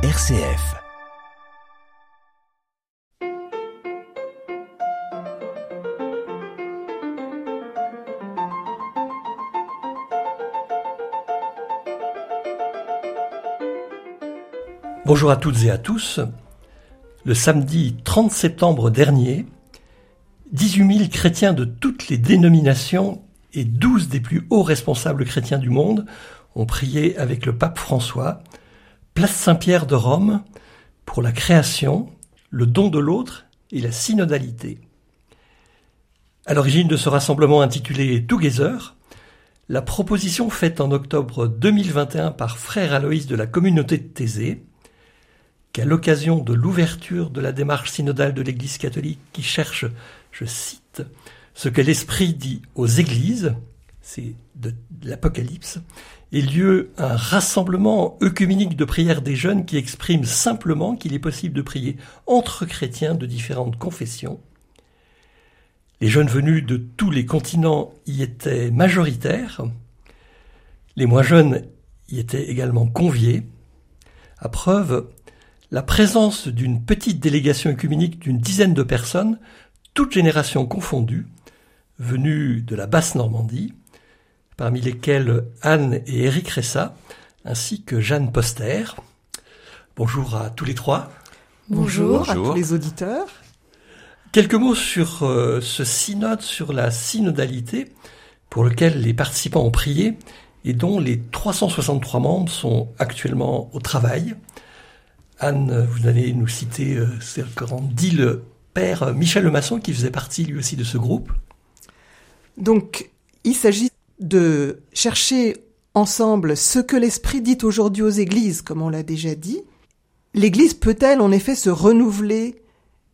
RCF. Bonjour à toutes et à tous. Le samedi 30 septembre dernier, 18 000 chrétiens de toutes les dénominations et 12 des plus hauts responsables chrétiens du monde ont prié avec le pape François, place Saint-Pierre de Rome, pour la création, le don de l'autre et la synodalité. À l'origine de ce rassemblement intitulé Together, la proposition faite en octobre 2021 par frère Aloïs de la communauté de Thésée, qu'à l'occasion de l'ouverture de la démarche synodale de l'Église catholique qui cherche, je cite, ce que l'Esprit dit aux Églises, c'est de l'Apocalypse, ait lieu un rassemblement œcuménique de prières des jeunes qui exprime simplement qu'il est possible de prier entre chrétiens de différentes confessions. Les jeunes venus de tous les continents y étaient majoritaires. Les moins jeunes y étaient également conviés. À preuve, la présence d'une petite délégation œcuménique d'une dizaine de personnes, toutes générations confondues, venues de la basse Normandie, parmi lesquelles Anne et Éric Ressa, ainsi que Jeanne Poster. Bonjour à tous les trois. Bonjour, Bonjour. à tous les auditeurs. Quelques mots sur euh, ce synode, sur la synodalité, pour lequel les participants ont prié et dont les 363 membres sont actuellement au travail. Anne, vous allez nous citer euh, ce qu'en dit le père Michel Lemasson, qui faisait partie lui aussi de ce groupe. Donc, il s'agit de chercher ensemble ce que l'Esprit dit aujourd'hui aux églises, comme on l'a déjà dit. L'Église peut-elle en effet se renouveler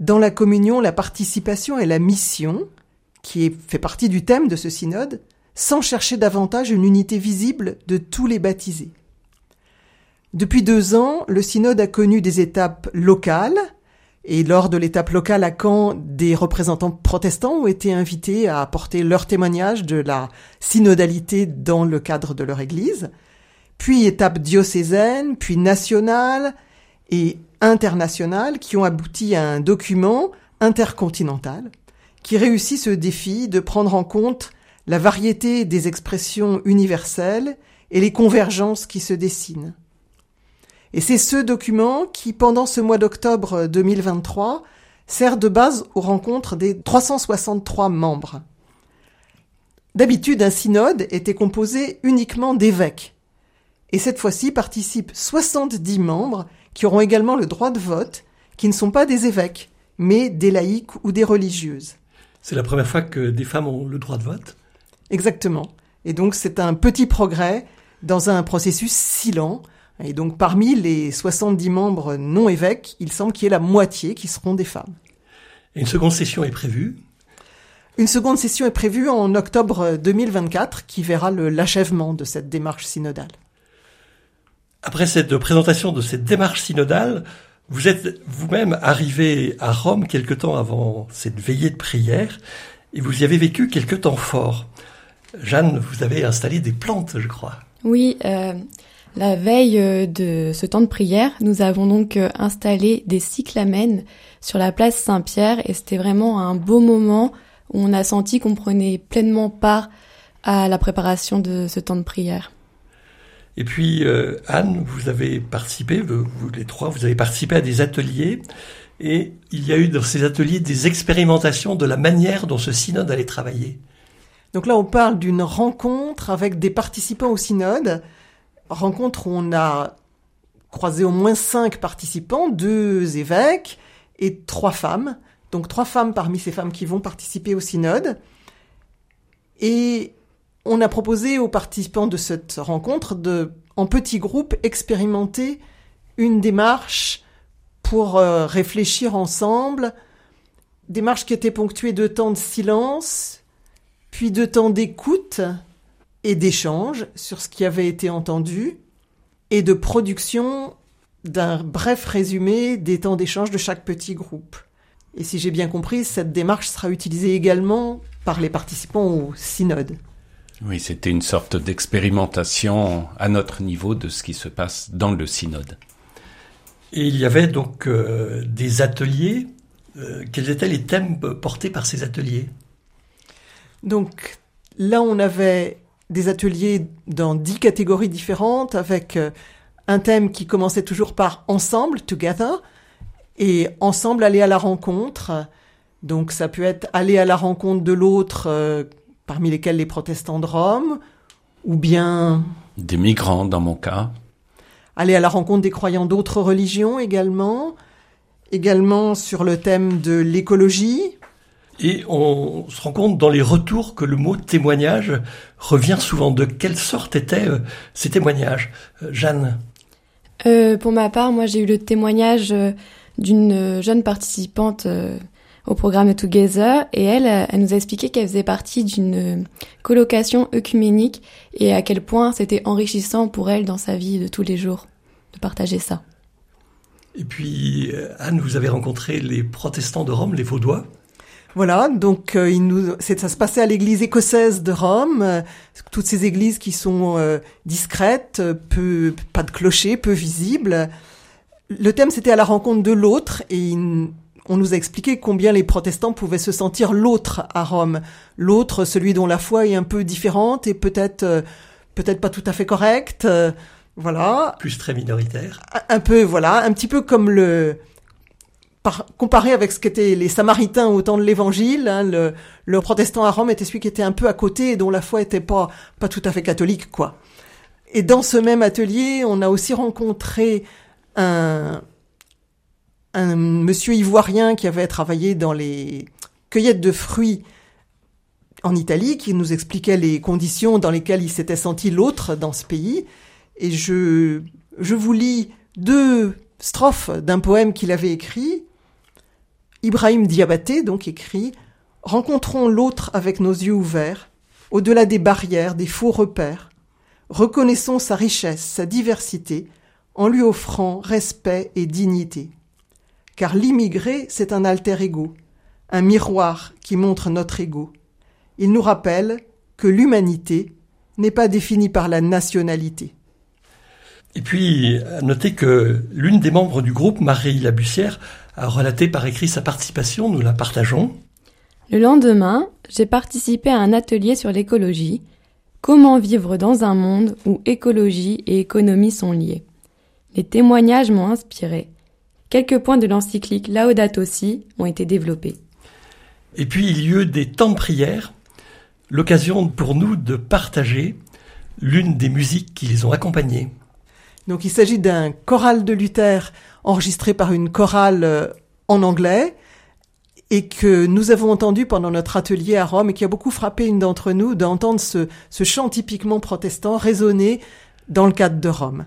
dans la communion, la participation et la mission, qui fait partie du thème de ce synode, sans chercher davantage une unité visible de tous les baptisés? Depuis deux ans, le synode a connu des étapes locales, et lors de l'étape locale à Caen, des représentants protestants ont été invités à apporter leur témoignage de la synodalité dans le cadre de leur église. Puis étape diocésaine, puis nationale et internationale qui ont abouti à un document intercontinental qui réussit ce défi de prendre en compte la variété des expressions universelles et les convergences qui se dessinent. Et c'est ce document qui, pendant ce mois d'octobre 2023, sert de base aux rencontres des 363 membres. D'habitude, un synode était composé uniquement d'évêques. Et cette fois-ci participent 70 membres qui auront également le droit de vote, qui ne sont pas des évêques, mais des laïcs ou des religieuses. C'est la première fois que des femmes ont le droit de vote? Exactement. Et donc c'est un petit progrès dans un processus si lent et donc parmi les 70 membres non évêques, il semble qu'il y ait la moitié qui seront des femmes. une seconde session est prévue Une seconde session est prévue en octobre 2024 qui verra l'achèvement de cette démarche synodale. Après cette présentation de cette démarche synodale, vous êtes vous-même arrivé à Rome quelque temps avant cette veillée de prière et vous y avez vécu quelque temps fort. Jeanne, vous avez installé des plantes, je crois. Oui, euh, la veille euh, de ce temps de prière, nous avons donc euh, installé des cyclamènes sur la place Saint-Pierre et c'était vraiment un beau moment où on a senti qu'on prenait pleinement part à la préparation de ce temps de prière. Et puis euh, Anne, vous avez participé, vous, les trois, vous avez participé à des ateliers et il y a eu dans ces ateliers des expérimentations de la manière dont ce synode allait travailler. Donc là, on parle d'une rencontre avec des participants au synode rencontre où on a croisé au moins cinq participants, deux évêques et trois femmes. Donc trois femmes parmi ces femmes qui vont participer au synode. Et on a proposé aux participants de cette rencontre de, en petits groupes, expérimenter une démarche pour euh, réfléchir ensemble, démarche qui était ponctuée de temps de silence, puis de temps d'écoute, et d'échange sur ce qui avait été entendu et de production d'un bref résumé des temps d'échange de chaque petit groupe. Et si j'ai bien compris, cette démarche sera utilisée également par les participants au synode. Oui, c'était une sorte d'expérimentation à notre niveau de ce qui se passe dans le synode. Et il y avait donc euh, des ateliers. Euh, quels étaient les thèmes portés par ces ateliers? Donc là, on avait des ateliers dans dix catégories différentes avec euh, un thème qui commençait toujours par ensemble, together, et ensemble aller à la rencontre. Donc ça peut être aller à la rencontre de l'autre, parmi lesquels les protestants de Rome, ou bien... Des migrants dans mon cas aller à la rencontre des croyants d'autres religions également, également sur le thème de l'écologie. Et on se rend compte dans les retours que le mot témoignage revient souvent. De quelle sorte étaient euh, ces témoignages euh, Jeanne? Euh, Pour ma part, moi j'ai eu le témoignage d'une jeune participante au programme Together et elle, elle nous a expliqué qu'elle faisait partie d'une colocation œcuménique et à quel point c'était enrichissant pour elle dans sa vie de tous les jours de partager ça. Et puis, euh, Anne, vous avez rencontré les protestants de Rome, les Vaudois voilà, donc euh, il nous, ça se passait à l'église écossaise de Rome, euh, toutes ces églises qui sont discrètes, peu, pas de clocher, peu visibles. Le thème c'était à la rencontre de l'autre et on nous a expliqué combien les protestants pouvaient se sentir l'autre à Rome, l'autre, celui dont la foi est un peu différente et peut-être peut-être pas tout à fait correcte. voilà. Plus très minoritaire. Un peu, voilà, un petit peu comme le comparé avec ce qu'étaient les Samaritains au temps de l'Évangile, hein, le, le protestant à Rome était celui qui était un peu à côté et dont la foi était pas pas tout à fait catholique, quoi. Et dans ce même atelier, on a aussi rencontré un un monsieur ivoirien qui avait travaillé dans les cueillettes de fruits en Italie, qui nous expliquait les conditions dans lesquelles il s'était senti l'autre dans ce pays. Et je, je vous lis deux strophes d'un poème qu'il avait écrit. Ibrahim Diabaté, donc, écrit Rencontrons l'autre avec nos yeux ouverts, au-delà des barrières, des faux repères. Reconnaissons sa richesse, sa diversité, en lui offrant respect et dignité car l'immigré, c'est un alter ego, un miroir qui montre notre ego. Il nous rappelle que l'humanité n'est pas définie par la nationalité. Et puis, à noter que l'une des membres du groupe, Marie Labussière, a relaté par écrit sa participation, nous la partageons. Le lendemain, j'ai participé à un atelier sur l'écologie. Comment vivre dans un monde où écologie et économie sont liées Les témoignages m'ont inspiré. Quelques points de l'encyclique Laudato Si ont été développés. Et puis il y a eu des temps de prière, l'occasion pour nous de partager l'une des musiques qui les ont accompagnés. Donc il s'agit d'un choral de Luther enregistré par une chorale euh, en anglais et que nous avons entendu pendant notre atelier à Rome et qui a beaucoup frappé une d'entre nous d'entendre ce, ce chant typiquement protestant résonner dans le cadre de Rome.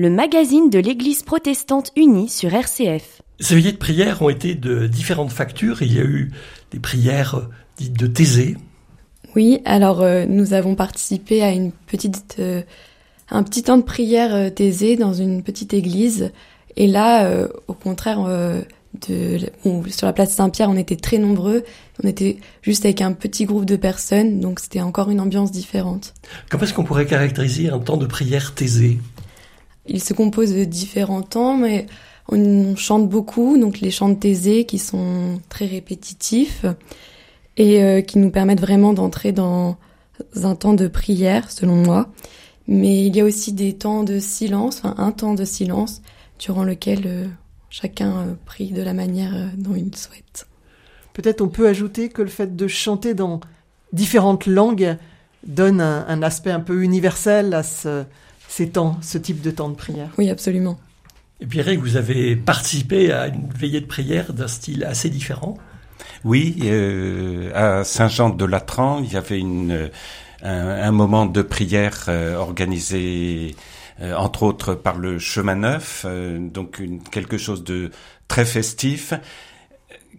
Le magazine de l'Église protestante unie sur RCF. Ces veillées de prière ont été de différentes factures. Il y a eu des prières dites de Thésée. Oui, alors euh, nous avons participé à une petite, euh, un petit temps de prière euh, Thésée dans une petite église. Et là, euh, au contraire, euh, de, bon, sur la place Saint-Pierre, on était très nombreux. On était juste avec un petit groupe de personnes, donc c'était encore une ambiance différente. Comment est-ce qu'on pourrait caractériser un temps de prière Thésée? Il se compose de différents temps, mais on chante beaucoup, donc les chants de Thésée qui sont très répétitifs et euh, qui nous permettent vraiment d'entrer dans un temps de prière, selon moi. Mais il y a aussi des temps de silence, enfin un temps de silence, durant lequel euh, chacun euh, prie de la manière dont il souhaite. Peut-être on peut ajouter que le fait de chanter dans différentes langues donne un aspect un peu universel à ce, ces temps, ce type de temps de prière. Oui, absolument. Et puis Eric, vous avez participé à une veillée de prière d'un style assez différent. Oui, euh, à Saint-Jean-de-Latran, il y avait une, un, un moment de prière euh, organisé euh, entre autres par le Chemin Neuf, euh, donc une, quelque chose de très festif,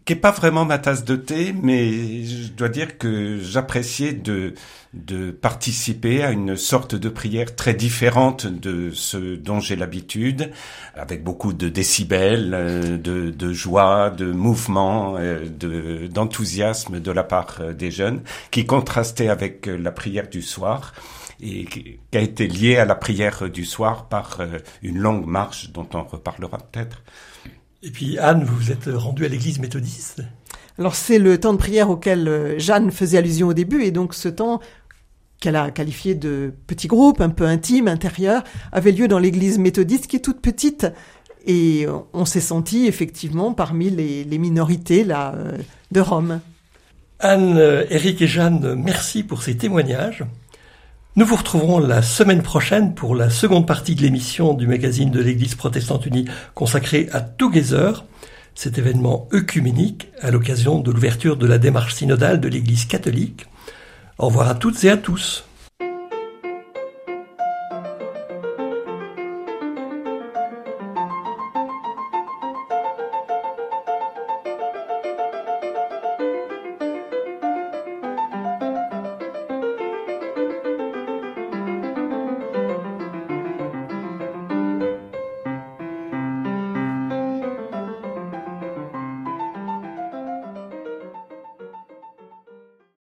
qui est pas vraiment ma tasse de thé, mais je dois dire que j'appréciais de, de participer à une sorte de prière très différente de ce dont j'ai l'habitude, avec beaucoup de décibels, euh, de, de joie, de mouvement, euh, de, d'enthousiasme de la part euh, des jeunes, qui contrastait avec la prière du soir et qui a été liée à la prière du soir par une longue marche dont on reparlera peut-être. Et puis Anne, vous vous êtes rendue à l'église méthodiste. Alors c'est le temps de prière auquel euh, Jeanne faisait allusion au début, et donc ce temps qu'elle a qualifié de petit groupe, un peu intime, intérieur, avait lieu dans l'église méthodiste qui est toute petite. Et euh, on s'est senti effectivement parmi les, les minorités là, euh, de Rome. Anne, Eric et Jeanne, merci pour ces témoignages. Nous vous retrouverons la semaine prochaine pour la seconde partie de l'émission du magazine de l'Église protestante unie consacrée à Together, cet événement œcuménique à l'occasion de l'ouverture de la démarche synodale de l'Église catholique. Au revoir à toutes et à tous.